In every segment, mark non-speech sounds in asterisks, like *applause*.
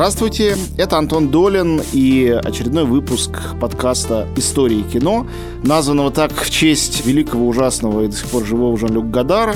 Здравствуйте, это Антон Долин и очередной выпуск подкаста «Истории кино», названного так в честь великого, ужасного и до сих пор живого Жан-Люк Гадара.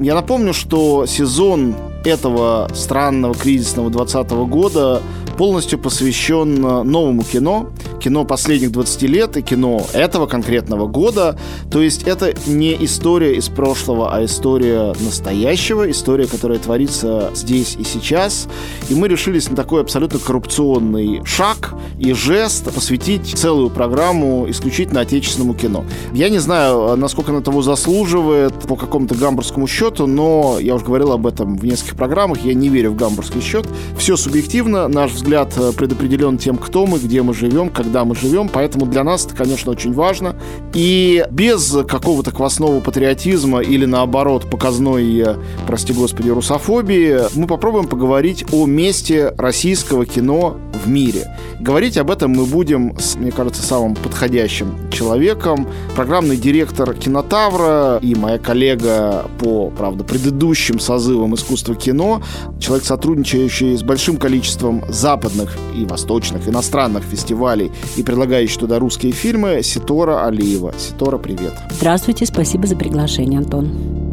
Я напомню, что сезон этого странного кризисного 20 года полностью посвящен новому кино, кино последних 20 лет и кино этого конкретного года. То есть это не история из прошлого, а история настоящего, история, которая творится здесь и сейчас. И мы решились на такой абсолютно коррупционный шаг и жест посвятить целую программу исключительно отечественному кино. Я не знаю, насколько она того заслуживает по какому-то гамбургскому счету, но я уже говорил об этом в нескольких программах, я не верю в гамбургский счет. Все субъективно, наш взгляд предопределен тем, кто мы, где мы живем, когда мы живем, поэтому для нас это, конечно, очень важно. И без какого-то квасного патриотизма или, наоборот, показной, прости господи, русофобии, мы попробуем поговорить о месте российского кино в мире. Говорить об этом мы будем с, мне кажется, самым подходящим человеком. Программный директор Кинотавра и моя коллега по, правда, предыдущим созывам искусства кино, человек, сотрудничающий с большим количеством западных и восточных, иностранных фестивалей и предлагающий туда русские фильмы Ситора Алиева. Ситора, привет. Здравствуйте, спасибо за приглашение, Антон.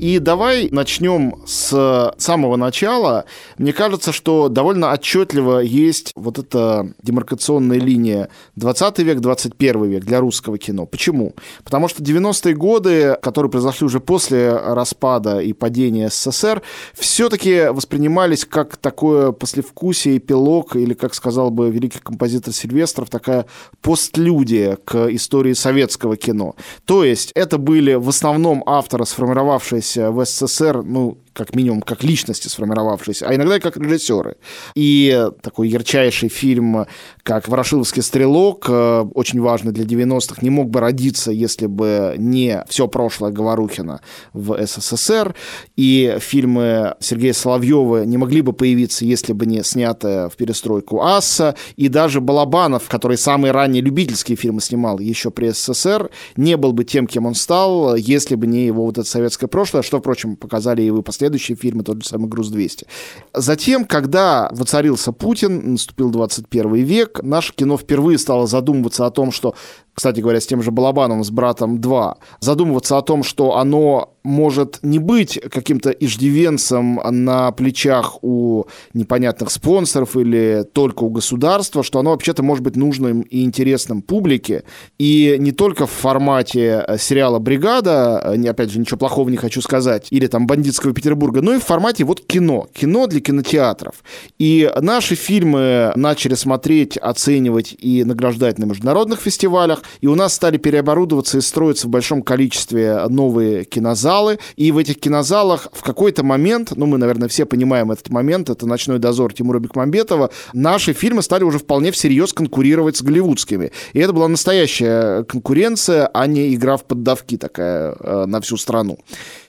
И давай начнем с самого начала. Мне кажется, что довольно отчетливо есть вот эта демаркационная линия 20 век, 21 век для русского кино. Почему? Потому что 90-е годы, которые произошли уже после распада и падения СССР, все-таки воспринимались как такое послевкусие, эпилог, или, как сказал бы великий композитор Сильвестров, такая постлюдия к истории советского кино. То есть это были в основном авторы, сформировавшиеся в СССР, ну, как минимум, как личности сформировавшиеся, а иногда и как режиссеры. И такой ярчайший фильм, как «Ворошиловский стрелок», э, очень важный для 90-х, не мог бы родиться, если бы не все прошлое Говорухина в СССР. И фильмы Сергея Соловьева не могли бы появиться, если бы не снятая в перестройку «Асса». И даже Балабанов, который самые ранние любительские фильмы снимал еще при СССР, не был бы тем, кем он стал, если бы не его вот это советское прошлое, что, впрочем, показали и вы последние последующие фильмы, тот же самый «Груз-200». Затем, когда воцарился Путин, наступил 21 век, наше кино впервые стало задумываться о том, что кстати говоря, с тем же Балабаном, с братом 2, задумываться о том, что оно может не быть каким-то иждивенцем на плечах у непонятных спонсоров или только у государства, что оно вообще-то может быть нужным и интересным публике. И не только в формате э, сериала «Бригада», э, опять же, ничего плохого не хочу сказать, или там «Бандитского Петербурга», но и в формате вот кино, кино для кинотеатров. И наши фильмы начали смотреть, оценивать и награждать на международных фестивалях, и у нас стали переоборудоваться и строиться в большом количестве новые кинозалы, и в этих кинозалах в какой-то момент, ну, мы, наверное, все понимаем этот момент, это «Ночной дозор» Тимура Бекмамбетова, наши фильмы стали уже вполне всерьез конкурировать с голливудскими. И это была настоящая конкуренция, а не игра в поддавки такая э, на всю страну.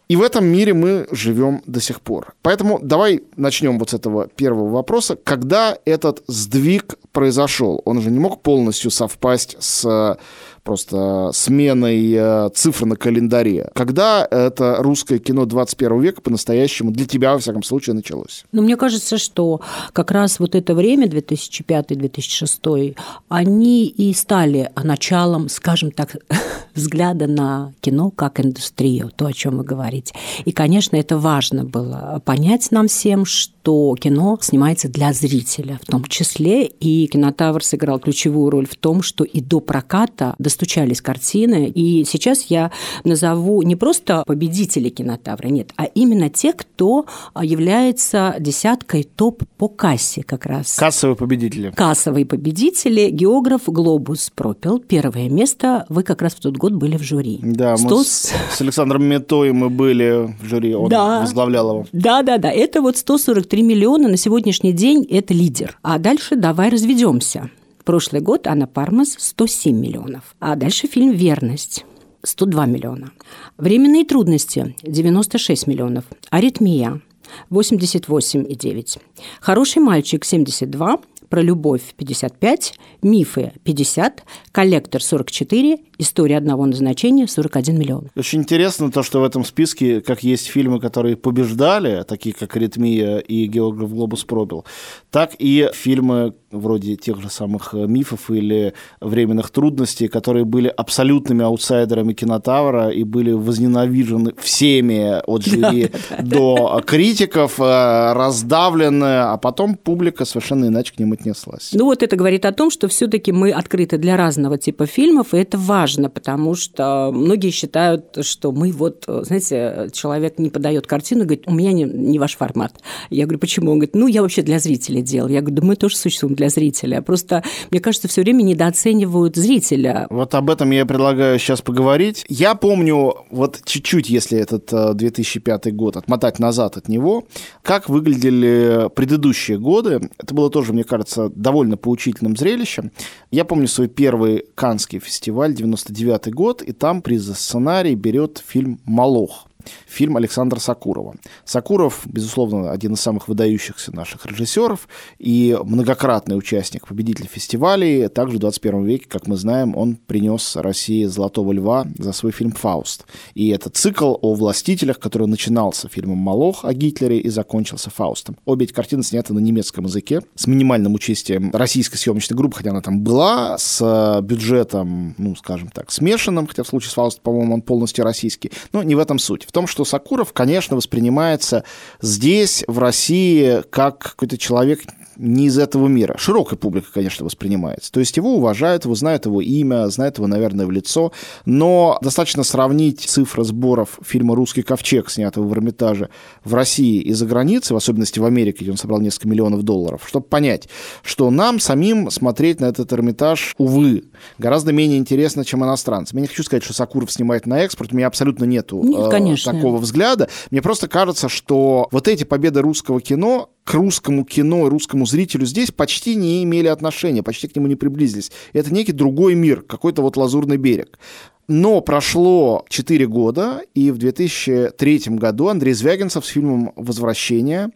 И в этом мире мы живем до сих пор. Поэтому давай начнем вот с этого первого вопроса. Когда этот сдвиг произошел? Он же не мог полностью совпасть с просто сменой э, цифр на календаре. Когда это русское кино 21 века по-настоящему для тебя, во всяком случае, началось? Ну, мне кажется, что как раз вот это время, 2005-2006, они и стали началом, скажем так, *laughs* взгляда на кино как индустрию, то, о чем вы говорите. И, конечно, это важно было понять нам всем, что кино снимается для зрителя в том числе, и кинотавр сыграл ключевую роль в том, что и до проката, до достучались картины. И сейчас я назову не просто победителей кинотавра, нет, а именно те, кто является десяткой топ по кассе как раз. Кассовые победители. Кассовые победители. Географ «Глобус» пропил. Первое место. Вы как раз в тот год были в жюри. Да, 100... мы с, с Александром Метой мы были в жюри, он да. возглавлял его. Да, да, да. Это вот 143 миллиона на сегодняшний день, это лидер. А дальше давай разведемся. Прошлый год Анна Пармас 107 миллионов. А дальше фильм «Верность». 102 миллиона. Временные трудности – 96 миллионов. Аритмия – 88,9. Хороший мальчик – 72. про любовь 55, мифы 50, коллектор 44, история одного назначения 41 миллион. Очень интересно то, что в этом списке, как есть фильмы, которые побеждали, такие как «Аритмия» и «Географ Глобус пробил», так и фильмы вроде тех же самых мифов или временных трудностей, которые были абсолютными аутсайдерами кинотавра и были возненавижены всеми от *laughs* жюри до критиков, э, раздавлены, а потом публика совершенно иначе к ним отнеслась. Ну вот это говорит о том, что все-таки мы открыты для разного типа фильмов, и это важно, потому что многие считают, что мы вот, знаете, человек не подает картину, говорит, у меня не, не ваш формат. Я говорю, почему? Он говорит, ну я вообще для зрителей делал. Я говорю, да мы тоже существуем для зрителя. Просто, мне кажется, все время недооценивают зрителя. Вот об этом я предлагаю сейчас поговорить. Я помню, вот чуть-чуть, если этот 2005 э, год, отмотать назад от него, как выглядели предыдущие годы. Это было тоже, мне кажется, довольно поучительным зрелищем. Я помню свой первый Канский фестиваль, 99 год, и там приз за сценарий берет фильм «Малох» фильм Александра Сакурова. Сакуров, безусловно, один из самых выдающихся наших режиссеров и многократный участник, победитель фестивалей. Также в 21 веке, как мы знаем, он принес России «Золотого льва» за свой фильм «Фауст». И это цикл о властителях, который начинался фильмом «Малох» о Гитлере и закончился «Фаустом». Обе эти картины сняты на немецком языке с минимальным участием российской съемочной группы, хотя она там была, с бюджетом, ну, скажем так, смешанным, хотя в случае с «Фаустом», по-моему, он полностью российский. Но не в этом суть. Том, что Сакуров, конечно, воспринимается здесь, в России, как какой-то человек не из этого мира. Широкая публика, конечно, воспринимается. То есть его уважают, его знают его имя, знают его, наверное, в лицо, но достаточно сравнить цифры сборов фильма «Русский ковчег», снятого в Эрмитаже, в России и за границей, в особенности в Америке, где он собрал несколько миллионов долларов, чтобы понять, что нам самим смотреть на этот Эрмитаж, увы, гораздо менее интересно, чем иностранцам. Я не хочу сказать, что Сакуров снимает на экспорт, у меня абсолютно нету Нет, э, такого взгляда. Мне просто кажется, что вот эти победы русского кино к русскому кино и русскому зрителю здесь почти не имели отношения, почти к нему не приблизились. Это некий другой мир, какой-то вот лазурный берег. Но прошло 4 года, и в 2003 году Андрей Звягинцев с фильмом «Возвращение»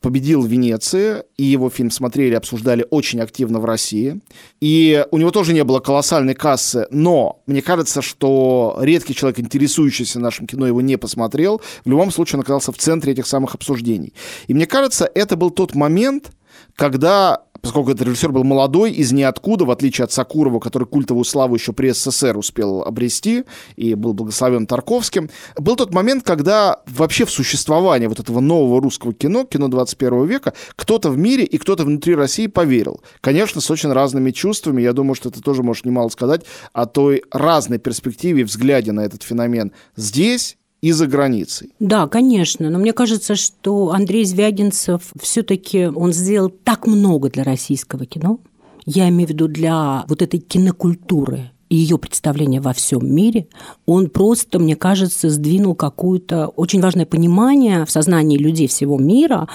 победил в Венеции, и его фильм смотрели, обсуждали очень активно в России. И у него тоже не было колоссальной кассы, но мне кажется, что редкий человек, интересующийся нашим кино, его не посмотрел. В любом случае он оказался в центре этих самых обсуждений. И мне кажется, это был тот момент, когда поскольку этот режиссер был молодой, из ниоткуда, в отличие от Сакурова, который культовую славу еще при СССР успел обрести и был благословен Тарковским, был тот момент, когда вообще в существование вот этого нового русского кино, кино 21 века, кто-то в мире и кто-то внутри России поверил. Конечно, с очень разными чувствами. Я думаю, что ты тоже можешь немало сказать о той разной перспективе и взгляде на этот феномен здесь и за границей. Да, конечно. Но мне кажется, что Андрей Звягинцев все-таки он сделал так много для российского кино. Я имею в виду для вот этой кинокультуры и ее представления во всем мире, он просто, мне кажется, сдвинул какое-то очень важное понимание в сознании людей всего мира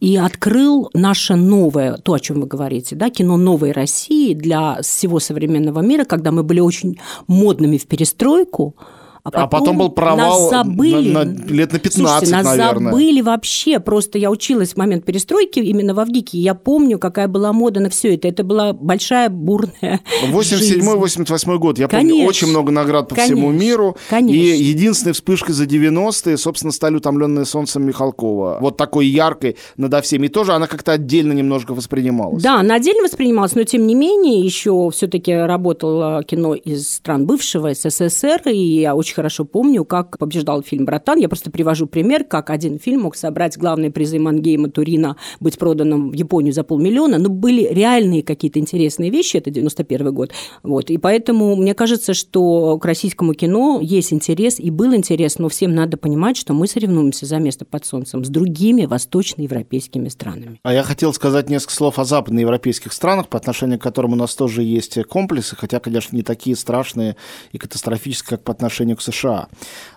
и открыл наше новое, то, о чем вы говорите, да, кино новой России для всего современного мира, когда мы были очень модными в перестройку, а потом, а потом был провал забыли. На, на, лет на 15, Слушайте, нас наверное. забыли вообще. Просто я училась в момент перестройки именно в Авгике. Я помню, какая была мода на все это. Это была большая бурная *laughs* 87-88 год. Я Конечно. помню очень много наград по Конечно. всему миру. Конечно. И единственной вспышкой за 90-е, собственно, стали «Утомленные солнцем» Михалкова. Вот такой яркой надо всеми. И тоже она как-то отдельно немножко воспринималась. Да, она отдельно воспринималась, но тем не менее еще все-таки работало кино из стран бывшего СССР, и я очень хорошо помню, как побеждал фильм «Братан». Я просто привожу пример, как один фильм мог собрать главные призы Мангейма, Турина, быть проданным в Японию за полмиллиона. Но были реальные какие-то интересные вещи, это 91 год. Вот. И поэтому мне кажется, что к российскому кино есть интерес, и был интерес, но всем надо понимать, что мы соревнуемся за место под солнцем с другими восточноевропейскими странами. А я хотел сказать несколько слов о западноевропейских странах, по отношению к которым у нас тоже есть комплексы, хотя, конечно, не такие страшные и катастрофические, как по отношению источник США.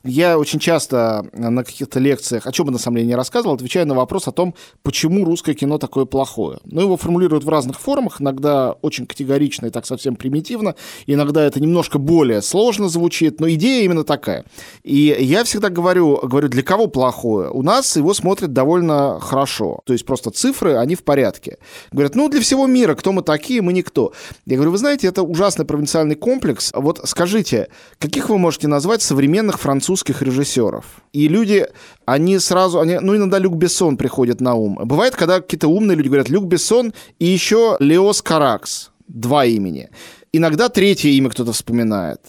Я очень часто на каких-то лекциях, о чем бы на самом деле не рассказывал, отвечаю на вопрос о том, почему русское кино такое плохое. Ну, его формулируют в разных формах, иногда очень категорично и так совсем примитивно, иногда это немножко более сложно звучит, но идея именно такая. И я всегда говорю, говорю, для кого плохое? У нас его смотрят довольно хорошо. То есть просто цифры, они в порядке. Говорят, ну, для всего мира, кто мы такие, мы никто. Я говорю, вы знаете, это ужасный провинциальный комплекс. Вот скажите, каких вы можете назвать современных французских режиссеров? И люди, они сразу, они, ну, иногда Люк Бессон приходит на ум. Бывает, когда какие-то умные люди говорят, Люк Бессон и еще Леос Каракс. Два имени. Иногда третье имя кто-то вспоминает.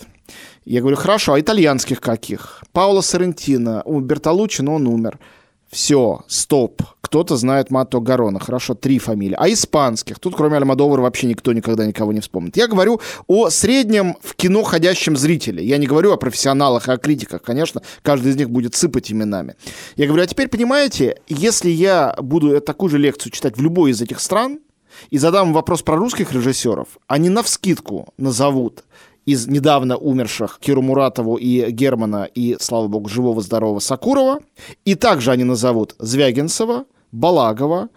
Я говорю, хорошо, а итальянских каких? Пауло Соррентино, у Бертолуччи, но он умер. Все, стоп. Кто-то знает Мато Гарона. Хорошо, три фамилии. А испанских? Тут, кроме Альмадовара, вообще никто никогда никого не вспомнит. Я говорю о среднем в кино ходящем зрителе. Я не говорю о профессионалах и о критиках. Конечно, каждый из них будет сыпать именами. Я говорю, а теперь понимаете, если я буду такую же лекцию читать в любой из этих стран, и задам вопрос про русских режиссеров, они навскидку назовут из недавно умерших Киру Муратову и Германа и, слава богу, живого-здорового Сакурова. И также они назовут Звягинцева, Балагова,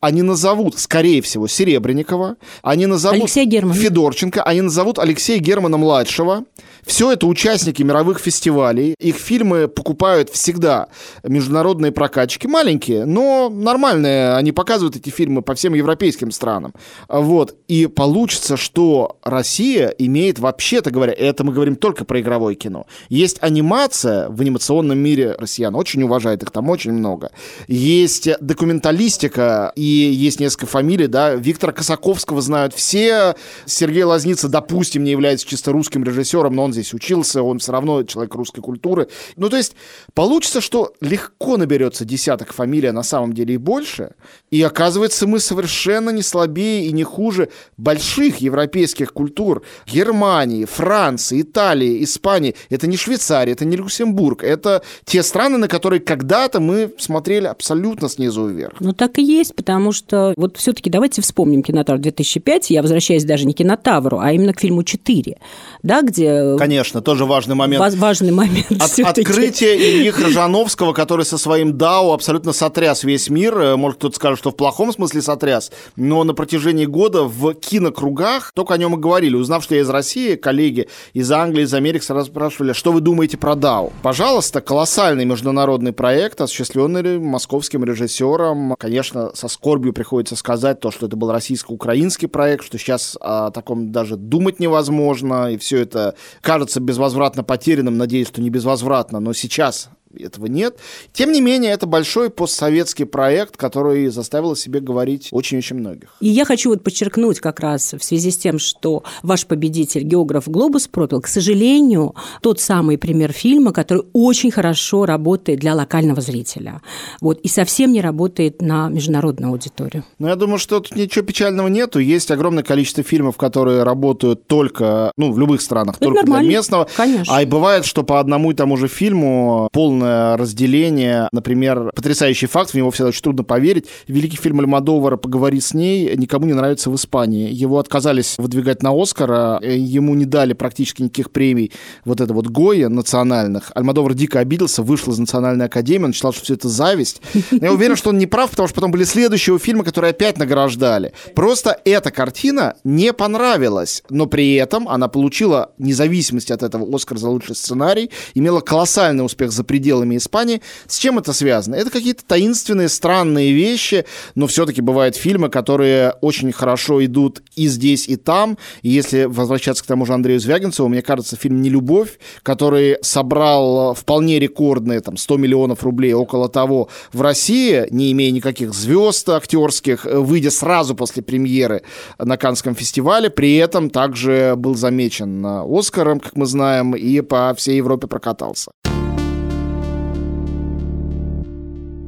они назовут, скорее всего, Серебренникова, они назовут Алексея Германа. Федорченко, они назовут Алексея Германа-младшего. Все это участники мировых фестивалей. Их фильмы покупают всегда международные прокатчики. Маленькие, но нормальные. Они показывают эти фильмы по всем европейским странам. Вот. И получится, что Россия имеет, вообще-то говоря, это мы говорим только про игровое кино. Есть анимация в анимационном мире россиян. Очень уважает их там очень много. Есть документалистика и есть несколько фамилий, да, Виктора Косаковского знают все, Сергей Лазница, допустим, не является чисто русским режиссером, но он здесь учился, он все равно человек русской культуры. Ну, то есть получится, что легко наберется десяток фамилий, а на самом деле и больше, и оказывается, мы совершенно не слабее и не хуже больших европейских культур Германии, Франции, Италии, Испании. Это не Швейцария, это не Люксембург, это те страны, на которые когда-то мы смотрели абсолютно снизу вверх. Ну, так и есть, потому что вот все-таки давайте вспомним «Кинотавр 2005», я возвращаюсь даже не к «Кинотавру», а именно к фильму «4», да, где... Конечно, тоже важный момент. Важный момент От, Открытие Ильи Крыжановского, который со своим «Дау» абсолютно сотряс весь мир. Э, может, кто-то скажет, что в плохом смысле сотряс, но на протяжении года в кинокругах только о нем и говорили. Узнав, что я из России, коллеги из Англии, из Америки сразу спрашивали, что вы думаете про «Дау». Пожалуйста, колоссальный международный проект, осуществленный московским режиссером, конечно, со скорбью приходится сказать то, что это был российско-украинский проект, что сейчас о таком даже думать невозможно, и все это кажется безвозвратно потерянным, надеюсь, что не безвозвратно, но сейчас этого нет. Тем не менее, это большой постсоветский проект, который заставил о себе говорить очень-очень многих. И я хочу вот подчеркнуть как раз в связи с тем, что ваш победитель, географ Глобус пропил, к сожалению, тот самый пример фильма, который очень хорошо работает для локального зрителя. Вот, и совсем не работает на международную аудиторию. Ну, я думаю, что тут ничего печального нету. Есть огромное количество фильмов, которые работают только, ну, в любых странах, это только нормально. для местного. Конечно. А и бывает, что по одному и тому же фильму полное полное разделение. Например, потрясающий факт, в него всегда очень трудно поверить. Великий фильм Альмадовара «Поговори с ней» никому не нравится в Испании. Его отказались выдвигать на Оскара, ему не дали практически никаких премий вот это вот Гоя национальных. Альмадовар дико обиделся, вышел из Национальной академии, он считал, что все это зависть. Но я уверен, что он не прав, потому что потом были следующие фильмы, которые опять награждали. Просто эта картина не понравилась, но при этом она получила независимость от этого Оскар за лучший сценарий, имела колоссальный успех за пределами пределами Испании. С чем это связано? Это какие-то таинственные, странные вещи, но все-таки бывают фильмы, которые очень хорошо идут и здесь, и там. И если возвращаться к тому же Андрею Звягинцеву, мне кажется, фильм «Нелюбовь», который собрал вполне рекордные там, 100 миллионов рублей, около того, в России, не имея никаких звезд актерских, выйдя сразу после премьеры на Канском фестивале, при этом также был замечен Оскаром, как мы знаем, и по всей Европе прокатался.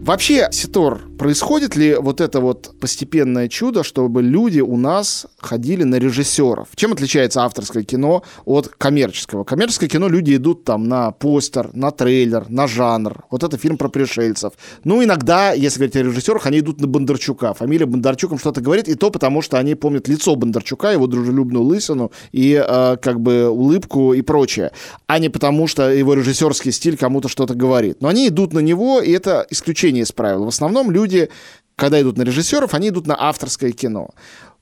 Вообще, Ситор, Происходит ли вот это вот постепенное чудо, чтобы люди у нас ходили на режиссеров? Чем отличается авторское кино от коммерческого? Коммерческое кино люди идут там на постер, на трейлер, на жанр. Вот это фильм про пришельцев. Ну, иногда, если говорить о режиссерах, они идут на Бондарчука. Фамилия Бондарчуком что-то говорит, и то потому, что они помнят лицо Бондарчука, его дружелюбную лысину и э, как бы улыбку и прочее, а не потому, что его режиссерский стиль кому-то что-то говорит. Но они идут на него, и это исключение из правил. В основном люди люди, когда идут на режиссеров, они идут на авторское кино.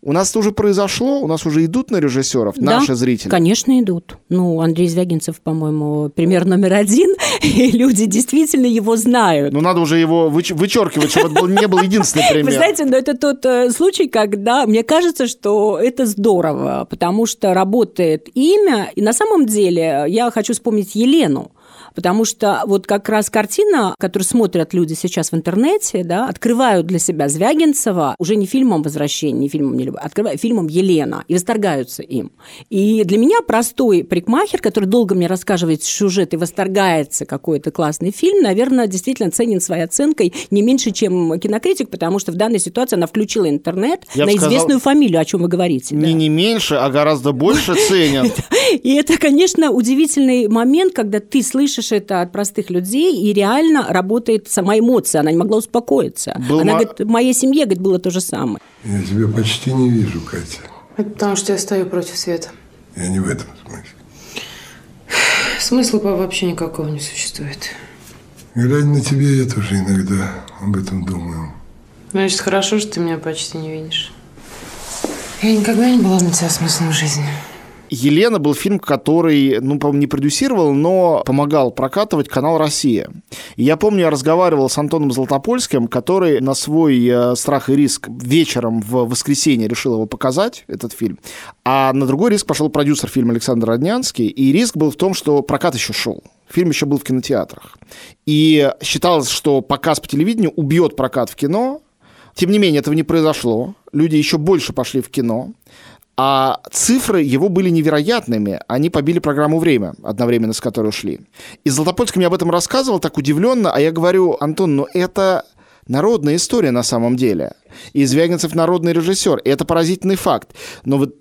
У нас это уже произошло, у нас уже идут на режиссеров да, наши зрители. Конечно, идут. Ну, Андрей Звягинцев, по-моему, пример номер один, *laughs* и люди действительно его знают. Ну, надо уже его выч- вычеркивать, чтобы это был, не был единственный пример. Вы знаете, но это тот э, случай, когда мне кажется, что это здорово, потому что работает имя, и на самом деле я хочу вспомнить Елену, Потому что вот как раз картина, которую смотрят люди сейчас в интернете, да, открывают для себя Звягинцева уже не фильмом «Возвращение», не фильмом «Не любовь», а открывают фильмом «Елена» и восторгаются им. И для меня простой парикмахер, который долго мне рассказывает сюжет и восторгается какой-то классный фильм, наверное, действительно ценен своей оценкой не меньше, чем кинокритик, потому что в данной ситуации она включила интернет Я на сказал, известную фамилию, о чем вы говорите. Не, да. не меньше, а гораздо больше ценен. *laughs* И это, конечно, удивительный момент, когда ты слышишь слышишь это от простых людей, и реально работает сама эмоция. Она не могла успокоиться. Был Она ма... говорит, в моей семье говорит, было то же самое. Я тебя почти не вижу, Катя. Это потому, что я стою против света. Я не в этом смысле. Смысла вообще никакого не существует. Глядя на тебя, я тоже иногда об этом думаю. Значит, хорошо, что ты меня почти не видишь. Я никогда не была для тебя смыслом жизни. Елена был фильм, который, ну, по-моему, не продюсировал, но помогал прокатывать канал «Россия». И я помню, я разговаривал с Антоном Золотопольским, который на свой э, страх и риск вечером в воскресенье решил его показать, этот фильм. А на другой риск пошел продюсер фильма Александр Роднянский. И риск был в том, что прокат еще шел. Фильм еще был в кинотеатрах. И считалось, что показ по телевидению убьет прокат в кино. Тем не менее, этого не произошло. Люди еще больше пошли в кино. А цифры его были невероятными. Они побили программу «Время», одновременно с которой ушли. И Златопольский мне об этом рассказывал так удивленно, а я говорю, Антон, ну это народная история на самом деле. И Звягинцев народный режиссер. И это поразительный факт. Но вот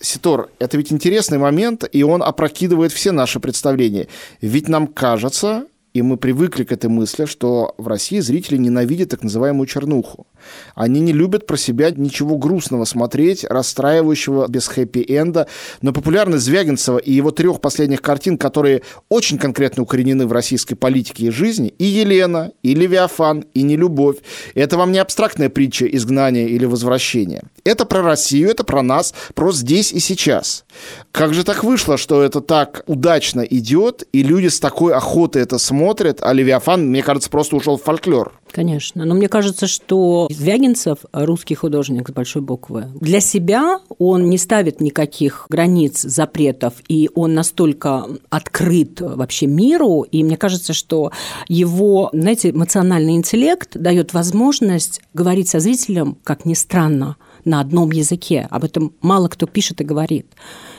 Ситор, это ведь интересный момент, и он опрокидывает все наши представления. Ведь нам кажется, и мы привыкли к этой мысли, что в России зрители ненавидят так называемую чернуху. Они не любят про себя ничего грустного смотреть, расстраивающего без хэппи-энда. Но популярность Звягинцева и его трех последних картин, которые очень конкретно укоренены в российской политике и жизни, и «Елена», и «Левиафан», и «Нелюбовь», это вам не абстрактная притча изгнания или возвращения. Это про Россию, это про нас, про здесь и сейчас. Как же так вышло, что это так удачно идет, и люди с такой охотой это смотрят, а Левиафан, мне кажется, просто ушел в фольклор. Конечно. Но мне кажется, что Звягинцев – русский художник с большой буквы. Для себя он не ставит никаких границ, запретов, и он настолько открыт вообще миру, и мне кажется, что его, знаете, эмоциональный интеллект дает возможность говорить со зрителем, как ни странно, на одном языке. Об этом мало кто пишет и говорит.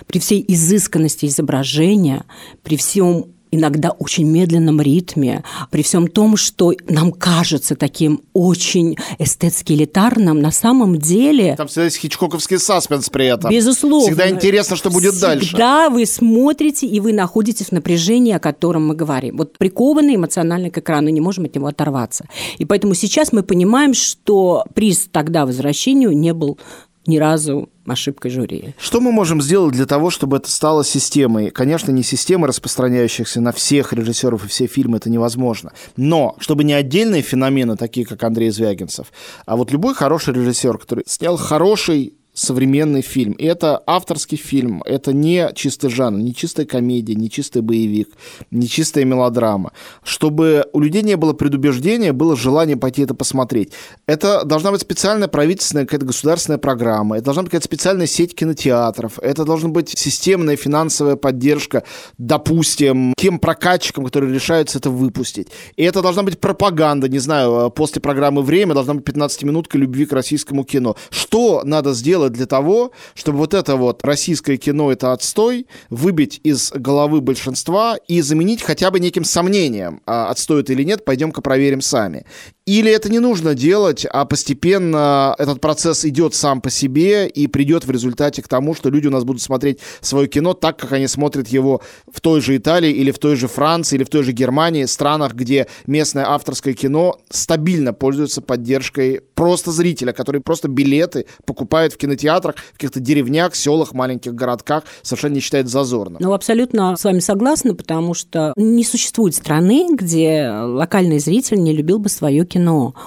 При всей изысканности изображения, при всем иногда очень медленном ритме, при всем том, что нам кажется таким очень эстетски элитарным, на самом деле... Там всегда есть хичкоковский саспенс при этом. Безусловно. Всегда интересно, что будет всегда дальше. Всегда вы смотрите, и вы находитесь в напряжении, о котором мы говорим. Вот прикованный эмоционально к экрану, не можем от него оторваться. И поэтому сейчас мы понимаем, что приз тогда возвращению не был ни разу ошибкой жюри. Что мы можем сделать для того, чтобы это стало системой? Конечно, не системой, распространяющихся на всех режиссеров и все фильмы, это невозможно. Но чтобы не отдельные феномены, такие как Андрей Звягинцев, а вот любой хороший режиссер, который снял хороший современный фильм. Это авторский фильм, это не чистый жанр, не чистая комедия, не чистый боевик, не чистая мелодрама. Чтобы у людей не было предубеждения, было желание пойти это посмотреть. Это должна быть специальная правительственная какая-то государственная программа, это должна быть какая-то специальная сеть кинотеатров, это должна быть системная финансовая поддержка, допустим, тем прокатчикам, которые решаются это выпустить. И это должна быть пропаганда, не знаю, после программы «Время» должна быть 15-минутка любви к российскому кино. Что надо сделать сделать для того, чтобы вот это вот российское кино, это отстой, выбить из головы большинства и заменить хотя бы неким сомнением, а отстой это или нет, пойдем-ка проверим сами. Или это не нужно делать, а постепенно этот процесс идет сам по себе и придет в результате к тому, что люди у нас будут смотреть свое кино так, как они смотрят его в той же Италии или в той же Франции или в той же Германии, странах, где местное авторское кино стабильно пользуется поддержкой просто зрителя, который просто билеты покупает в кинотеатрах, в каких-то деревнях, селах, маленьких городках, совершенно не считает зазорным. Ну, абсолютно с вами согласна, потому что не существует страны, где локальный зритель не любил бы свое кино.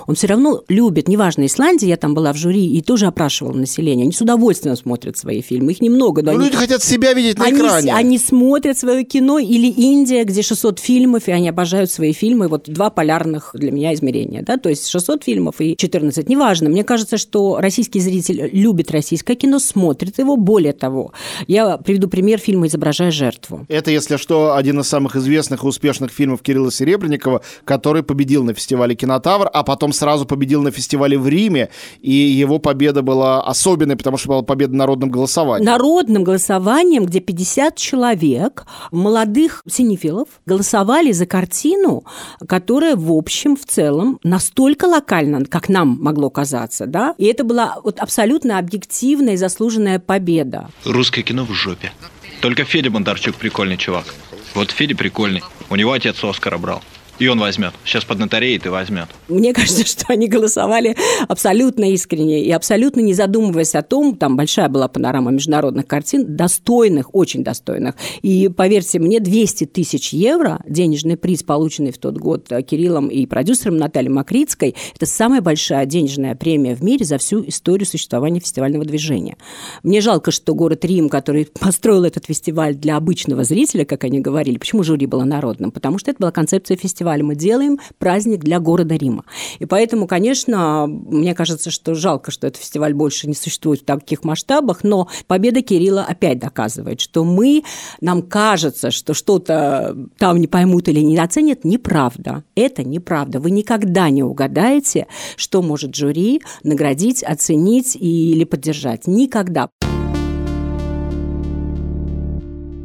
Он все равно любит, неважно, Исландия, я там была в жюри и тоже опрашивала население, они с удовольствием смотрят свои фильмы, их немного. Но ну, они, люди хотят себя видеть на они, экране. Они смотрят свое кино, или Индия, где 600 фильмов, и они обожают свои фильмы, вот два полярных для меня измерения, да, то есть 600 фильмов и 14, неважно. Мне кажется, что российский зритель любит российское кино, смотрит его, более того. Я приведу пример фильма «Изображая жертву». Это, если что, один из самых известных и успешных фильмов Кирилла Серебренникова, который победил на фестивале «Кинотавр», а потом сразу победил на фестивале в Риме, и его победа была особенной, потому что была победа народным голосованием. Народным голосованием, где 50 человек, молодых синефилов, голосовали за картину, которая, в общем, в целом, настолько локальна, как нам могло казаться, да, и это была вот абсолютно объективная и заслуженная победа. Русское кино в жопе. Только Федя Бондарчук прикольный чувак. Вот Федя прикольный. У него отец Оскара брал. И он возьмет. Сейчас поднатореет и возьмет. Мне кажется, что они голосовали абсолютно искренне и абсолютно не задумываясь о том, там большая была панорама международных картин, достойных, очень достойных. И поверьте мне, 200 тысяч евро, денежный приз, полученный в тот год Кириллом и продюсером Натальей Макритской, это самая большая денежная премия в мире за всю историю существования фестивального движения. Мне жалко, что город Рим, который построил этот фестиваль для обычного зрителя, как они говорили, почему жюри было народным? Потому что это была концепция фестиваля фестиваль, мы делаем праздник для города Рима. И поэтому, конечно, мне кажется, что жалко, что этот фестиваль больше не существует в таких масштабах, но победа Кирилла опять доказывает, что мы, нам кажется, что что-то там не поймут или не оценят, неправда. Это неправда. Вы никогда не угадаете, что может жюри наградить, оценить или поддержать. Никогда.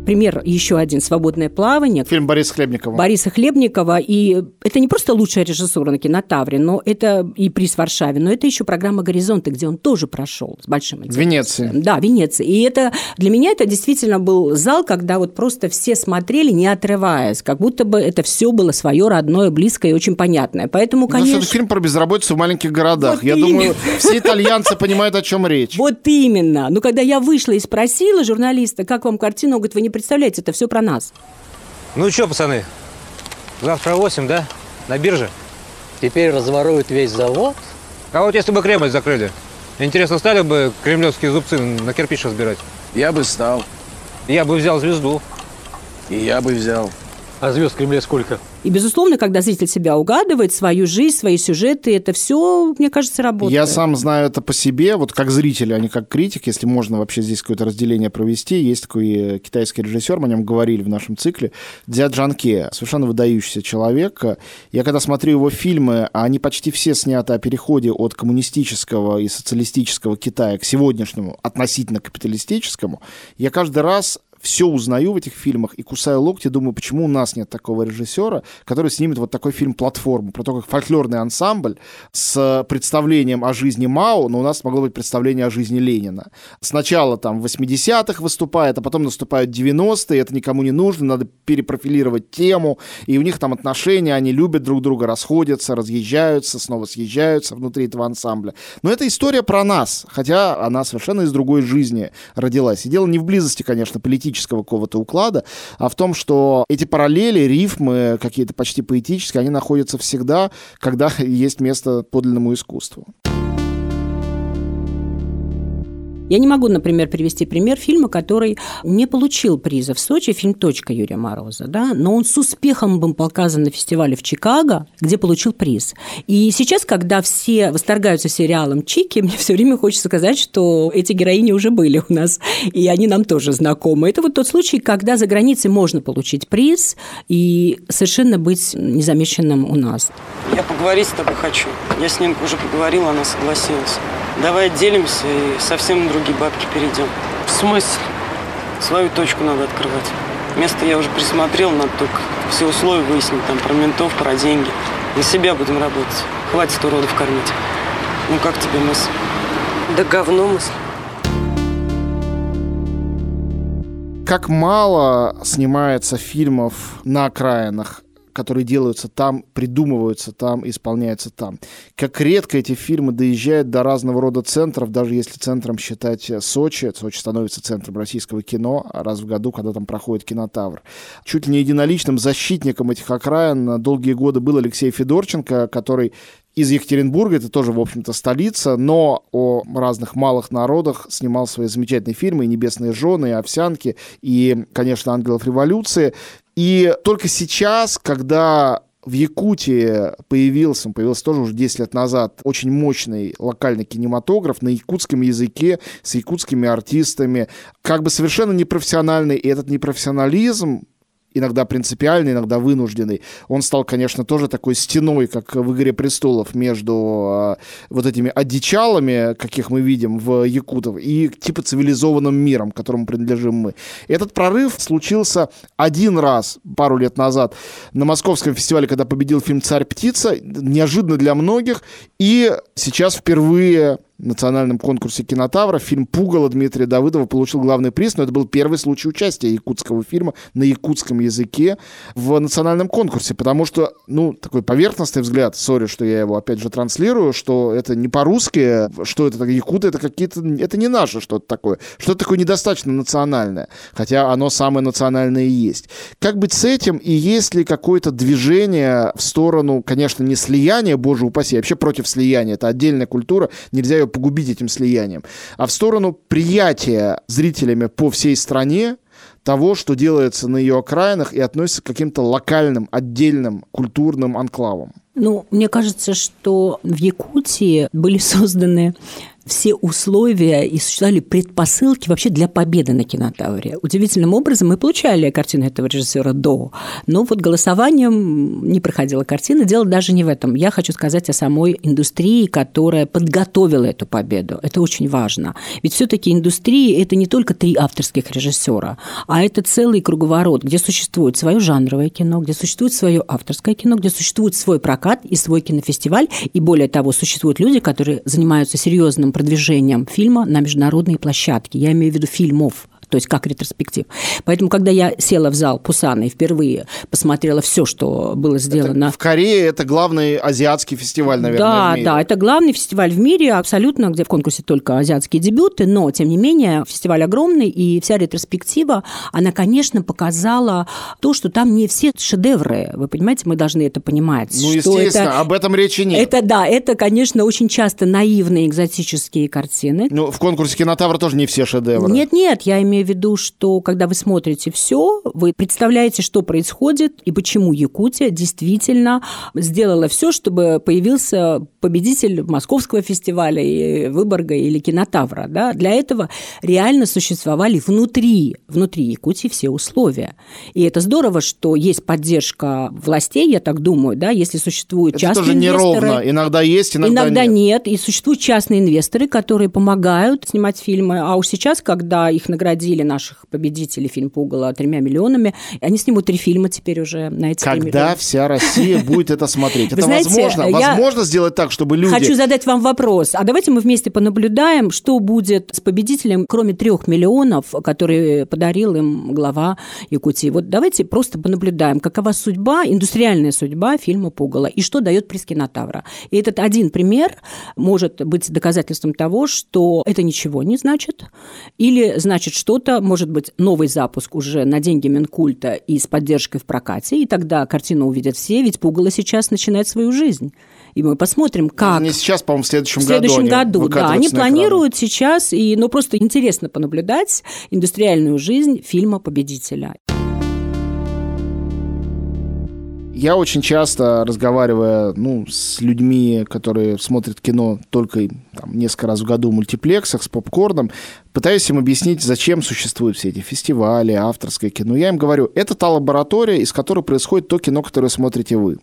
Пример еще один «Свободное плавание». Фильм Бориса Хлебникова. Бориса Хлебникова. И это не просто лучшая режиссура на кинотавре, но это и приз Варшаве, но это еще программа «Горизонты», где он тоже прошел с большим интересом. Венеции. Да, Венеция. И это для меня это действительно был зал, когда вот просто все смотрели, не отрываясь, как будто бы это все было свое родное, близкое и очень понятное. Поэтому, конечно... это фильм про безработицу в маленьких городах. Вот я именно. думаю, все итальянцы понимают, о чем речь. Вот именно. Но когда я вышла и спросила журналиста, как вам картина, он говорит, вы не представляете, это все про нас. Ну что, пацаны, завтра 8, да? На бирже? Теперь разворуют весь завод? А вот если бы крепость закрыли, интересно, стали бы кремлевские зубцы на кирпич разбирать? Я бы стал. Я бы взял звезду. И я бы взял. А звезд в Кремле сколько? И, безусловно, когда зритель себя угадывает, свою жизнь, свои сюжеты, это все, мне кажется, работает. Я сам знаю это по себе, вот как зритель, а не как критик, если можно вообще здесь какое-то разделение провести. Есть такой э, китайский режиссер, мы о нем говорили в нашем цикле, Дзя Джанке, совершенно выдающийся человек. Я когда смотрю его фильмы, они почти все сняты о переходе от коммунистического и социалистического Китая к сегодняшнему, относительно капиталистическому, я каждый раз все узнаю в этих фильмах и кусаю локти, думаю, почему у нас нет такого режиссера, который снимет вот такой фильм «Платформу», про то, как фольклорный ансамбль с представлением о жизни Мао, но у нас могло быть представление о жизни Ленина. Сначала там в 80-х выступает, а потом наступают 90-е, это никому не нужно, надо перепрофилировать тему, и у них там отношения, они любят друг друга, расходятся, разъезжаются, снова съезжаются внутри этого ансамбля. Но это история про нас, хотя она совершенно из другой жизни родилась. И дело не в близости, конечно, политической поэтического какого-то уклада, а в том, что эти параллели, рифмы какие-то почти поэтические, они находятся всегда, когда *laughs* есть место подлинному искусству. Я не могу, например, привести пример фильма, который не получил приза в Сочи, фильм «Точка» Юрия Мороза, да, но он с успехом был показан на фестивале в Чикаго, где получил приз. И сейчас, когда все восторгаются сериалом «Чики», *laughs* мне все время хочется сказать, что эти героини уже были у нас, и они нам тоже знакомы. Это вот тот случай, когда за границей можно получить приз и совершенно быть незамеченным у нас. Я поговорить с тобой хочу. Я с ним уже поговорила, она согласилась. Давай отделимся и совсем на другие бабки перейдем. В смысле? Свою точку надо открывать. Место я уже присмотрел, надо только все условия выяснить, там, про ментов, про деньги. На себя будем работать. хватит уродов кормить. Ну как тебе мысль? Да говно мысль. Как мало снимается фильмов на окраинах, которые делаются там, придумываются там, исполняются там. Как редко эти фильмы доезжают до разного рода центров, даже если центром считать Сочи. Сочи становится центром российского кино раз в году, когда там проходит кинотавр. Чуть ли не единоличным защитником этих окраин долгие годы был Алексей Федорченко, который из Екатеринбурга, это тоже, в общем-то, столица, но о разных малых народах снимал свои замечательные фильмы и «Небесные жены», и «Овсянки», и, конечно, «Ангелов революции». И только сейчас, когда в Якутии появился, он появился тоже уже 10 лет назад, очень мощный локальный кинематограф на якутском языке, с якутскими артистами, как бы совершенно непрофессиональный, и этот непрофессионализм иногда принципиальный, иногда вынужденный. Он стал, конечно, тоже такой стеной, как в «Игре престолов», между э, вот этими одичалами, каких мы видим в Якутов, и типа цивилизованным миром, которому принадлежим мы. Этот прорыв случился один раз, пару лет назад, на Московском фестивале, когда победил фильм «Царь-птица», неожиданно для многих, и сейчас впервые национальном конкурсе кинотавра фильм «Пугало» Дмитрия Давыдова получил главный приз, но это был первый случай участия якутского фильма на якутском языке в национальном конкурсе, потому что, ну, такой поверхностный взгляд, сори, что я его опять же транслирую, что это не по-русски, что это якуты, это какие-то, это не наше что-то такое, что-то такое недостаточно национальное, хотя оно самое национальное и есть. Как быть с этим, и есть ли какое-то движение в сторону, конечно, не слияния, боже упаси, а вообще против слияния, это отдельная культура, нельзя ее погубить этим слиянием, а в сторону приятия зрителями по всей стране того, что делается на ее окраинах и относится к каким-то локальным, отдельным культурным анклавам. Ну, мне кажется, что в Якутии были *laughs* созданы все условия и существовали предпосылки вообще для победы на кинотавре. Удивительным образом мы получали картину этого режиссера до, но вот голосованием не проходила картина. Дело даже не в этом. Я хочу сказать о самой индустрии, которая подготовила эту победу. Это очень важно. Ведь все-таки индустрия – это не только три авторских режиссера, а это целый круговорот, где существует свое жанровое кино, где существует свое авторское кино, где существует свой прокат и свой кинофестиваль, и более того, существуют люди, которые занимаются серьезным продвижением фильма на международные площадки. Я имею в виду фильмов то есть как ретроспектив. Поэтому, когда я села в зал Пусана и впервые посмотрела все, что было сделано... Это в Корее это главный азиатский фестиваль, наверное, Да, в мире. да, это главный фестиваль в мире, абсолютно, где в конкурсе только азиатские дебюты, но, тем не менее, фестиваль огромный, и вся ретроспектива, она, конечно, показала то, что там не все шедевры, вы понимаете, мы должны это понимать. Ну, естественно, это, об этом речи нет. Это, да, это, конечно, очень часто наивные экзотические картины. Ну, в конкурсе кинотавра тоже не все шедевры. Нет, нет, я имею в виду, что когда вы смотрите все, вы представляете, что происходит и почему Якутия действительно сделала все, чтобы появился победитель Московского фестиваля, и Выборга или Кинотавра. Да? Для этого реально существовали внутри, внутри Якутии все условия. И это здорово, что есть поддержка властей, я так думаю, да, если существуют Это частные тоже инвесторы. неровно. Иногда есть, иногда, Иногда нет. нет. И существуют частные инвесторы, которые помогают снимать фильмы. А уж сейчас, когда их наградили, наших победителей, фильм «Пугало» тремя миллионами, они снимут три фильма теперь уже на эти Когда вся Россия будет это смотреть? *laughs* Это возможно? Возможно сделать так, чтобы люди... Хочу задать вам вопрос. А давайте мы вместе понаблюдаем, что будет с победителем, кроме трех миллионов, которые подарил им глава Якутии. Вот давайте просто понаблюдаем, какова судьба, индустриальная судьба фильма «Пугало» и что дает приз кинотавра. И этот один пример может быть доказательством того, что это ничего не значит, или значит что-то, может быть, новый запуск уже на деньги Минкульта и с поддержкой в прокате, и тогда картину увидят все, ведь «Пугало» сейчас начинает свою жизнь. И мы посмотрим, как... Не сейчас, по-моему, в следующем, В следующем году. году, да. Они планируют сейчас, и, ну, просто интересно понаблюдать индустриальную жизнь фильма «Победителя». Я очень часто, разговаривая ну, с людьми, которые смотрят кино только там, несколько раз в году в мультиплексах, с попкорном, пытаюсь им объяснить, зачем существуют все эти фестивали, авторское кино. Я им говорю, это та лаборатория, из которой происходит то кино, которое смотрите вы.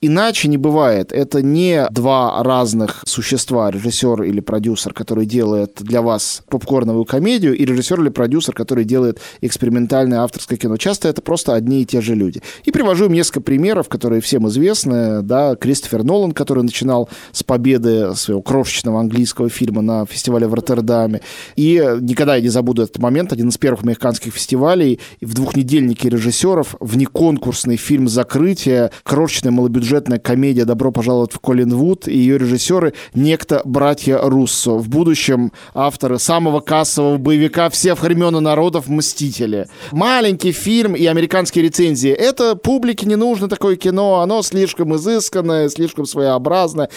Иначе не бывает. Это не два разных существа, режиссер или продюсер, который делает для вас попкорновую комедию, и режиссер или продюсер, который делает экспериментальное авторское кино. Часто это просто одни и те же люди. И привожу им несколько примеров, которые всем известны. Да, Кристофер Нолан, который начинал с победы своего крошечного английского фильма на фестивале в Роттердаме. И никогда я не забуду этот момент. Один из первых американских фестивалей в двухнедельнике режиссеров внеконкурсный фильм «Закрытие», крошечная малобюджетная комедия «Добро пожаловать в Коллинвуд» и ее режиссеры некто братья Руссо. В будущем авторы самого кассового боевика всех времен и народов «Мстители». Маленький фильм и американские рецензии. Это публике не нужно такое кино, оно слишком изысканное, слишком своеобразное.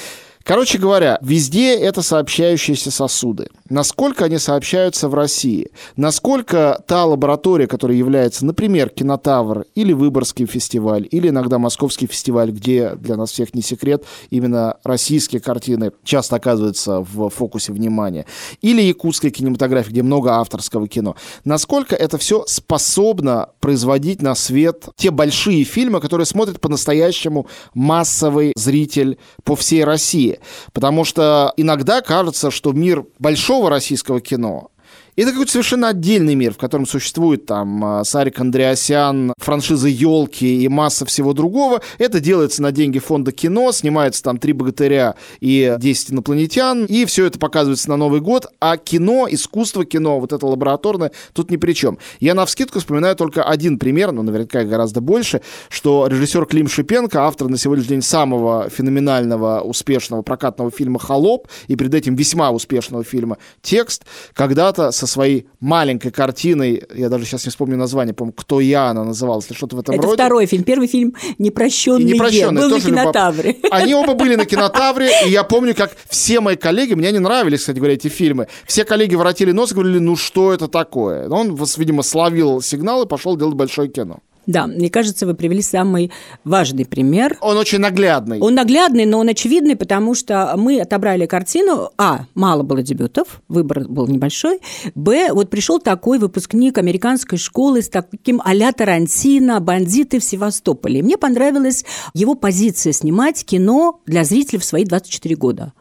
Короче говоря, везде это сообщающиеся сосуды. Насколько они сообщаются в России? Насколько та лаборатория, которая является, например, Кинотавр или Выборгский фестиваль, или иногда Московский фестиваль, где для нас всех не секрет, именно российские картины часто оказываются в фокусе внимания, или якутская кинематография, где много авторского кино. Насколько это все способно производить на свет те большие фильмы, которые смотрит по-настоящему массовый зритель по всей России? Потому что иногда кажется, что мир большого российского кино это какой-то совершенно отдельный мир, в котором существует там а, Сарик Андреасян, франшиза «Елки» и масса всего другого. Это делается на деньги фонда кино, снимается там «Три богатыря» и «Десять инопланетян», и все это показывается на Новый год, а кино, искусство кино, вот это лабораторное, тут ни при чем. Я на вскидку вспоминаю только один пример, но наверняка гораздо больше, что режиссер Клим Шипенко, автор на сегодняшний день самого феноменального, успешного прокатного фильма «Холоп», и перед этим весьма успешного фильма «Текст», когда-то со своей маленькой картиной, я даже сейчас не вспомню название, по-моему, «Кто я» она называлась, или что-то в этом Это роде. второй фильм. Первый фильм «Непрощенный, «Непрощенный» был на тоже любоп- кинотавре. *laughs* Они оба были на кинотавре, и я помню, как все мои коллеги, мне не нравились, кстати говоря, эти фильмы, все коллеги воротили нос и говорили, ну что это такое? Он, видимо, словил сигнал и пошел делать большое кино. Да, мне кажется, вы привели самый важный пример. Он очень наглядный. Он наглядный, но он очевидный, потому что мы отобрали картину. А, мало было дебютов, выбор был небольшой. Б, вот пришел такой выпускник американской школы с таким а-ля Тарантино, бандиты в Севастополе. И мне понравилась его позиция снимать кино для зрителей в свои 24 года.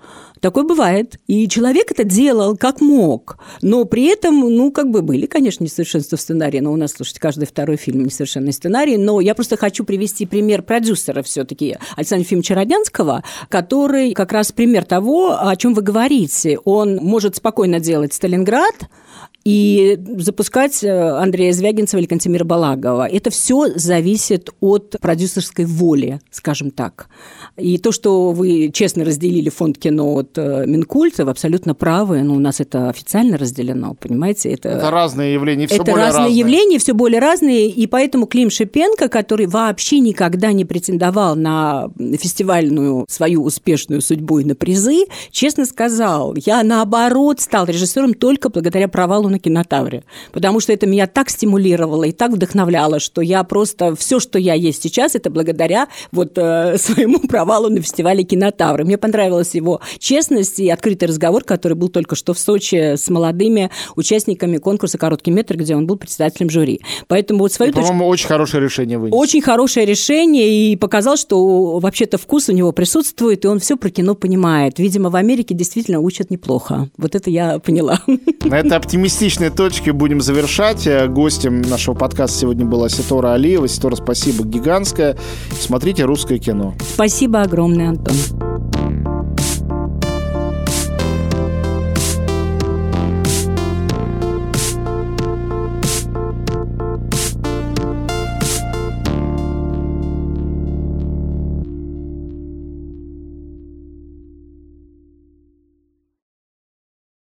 Такое бывает. И человек это делал как мог. Но при этом, ну, как бы были, конечно, несовершенства в сценарии. Но у нас, слушайте, каждый второй фильм несовершенный сценарий. Но я просто хочу привести пример продюсера все-таки Александра Ефимовича Родянского, который как раз пример того, о чем вы говорите. Он может спокойно делать Сталинград, и запускать э, Андрея Звягинцева или Кантемира Балагова. Это все зависит от продюсерской воли, скажем так. И то, что вы честно разделили фонд кино от э, Минкульта, вы абсолютно правы. Ну, у нас это официально разделено, понимаете? Это, Это разные явления, все это более разные, разные. явления, все более разные, и поэтому Клим Шипенко, который вообще никогда не претендовал на фестивальную свою успешную судьбу и на призы, честно сказал, я наоборот стал режиссером только благодаря провалу на кинотавре, потому что это меня так стимулировало и так вдохновляло, что я просто все, что я есть сейчас, это благодаря вот э, *laughs* своему провалу на фестивале кинотавры. Мне понравилась его честность и открытый разговор, который был только что в Сочи с молодыми участниками конкурса «Короткий метр», где он был председателем жюри. Поэтому вот свою И, точку По-моему, очень хорошее решение вынес. очень хорошее решение и показал, что вообще-то вкус у него присутствует, и он все про кино понимает. Видимо, в Америке действительно учат неплохо. Вот это я поняла. На этой оптимистичной точке будем завершать. Э, Гостем нашего подкаста сегодня была Ситора Алиева. Ситора, спасибо гигантское. Смотрите русское кино. Спасибо огромное, Антон.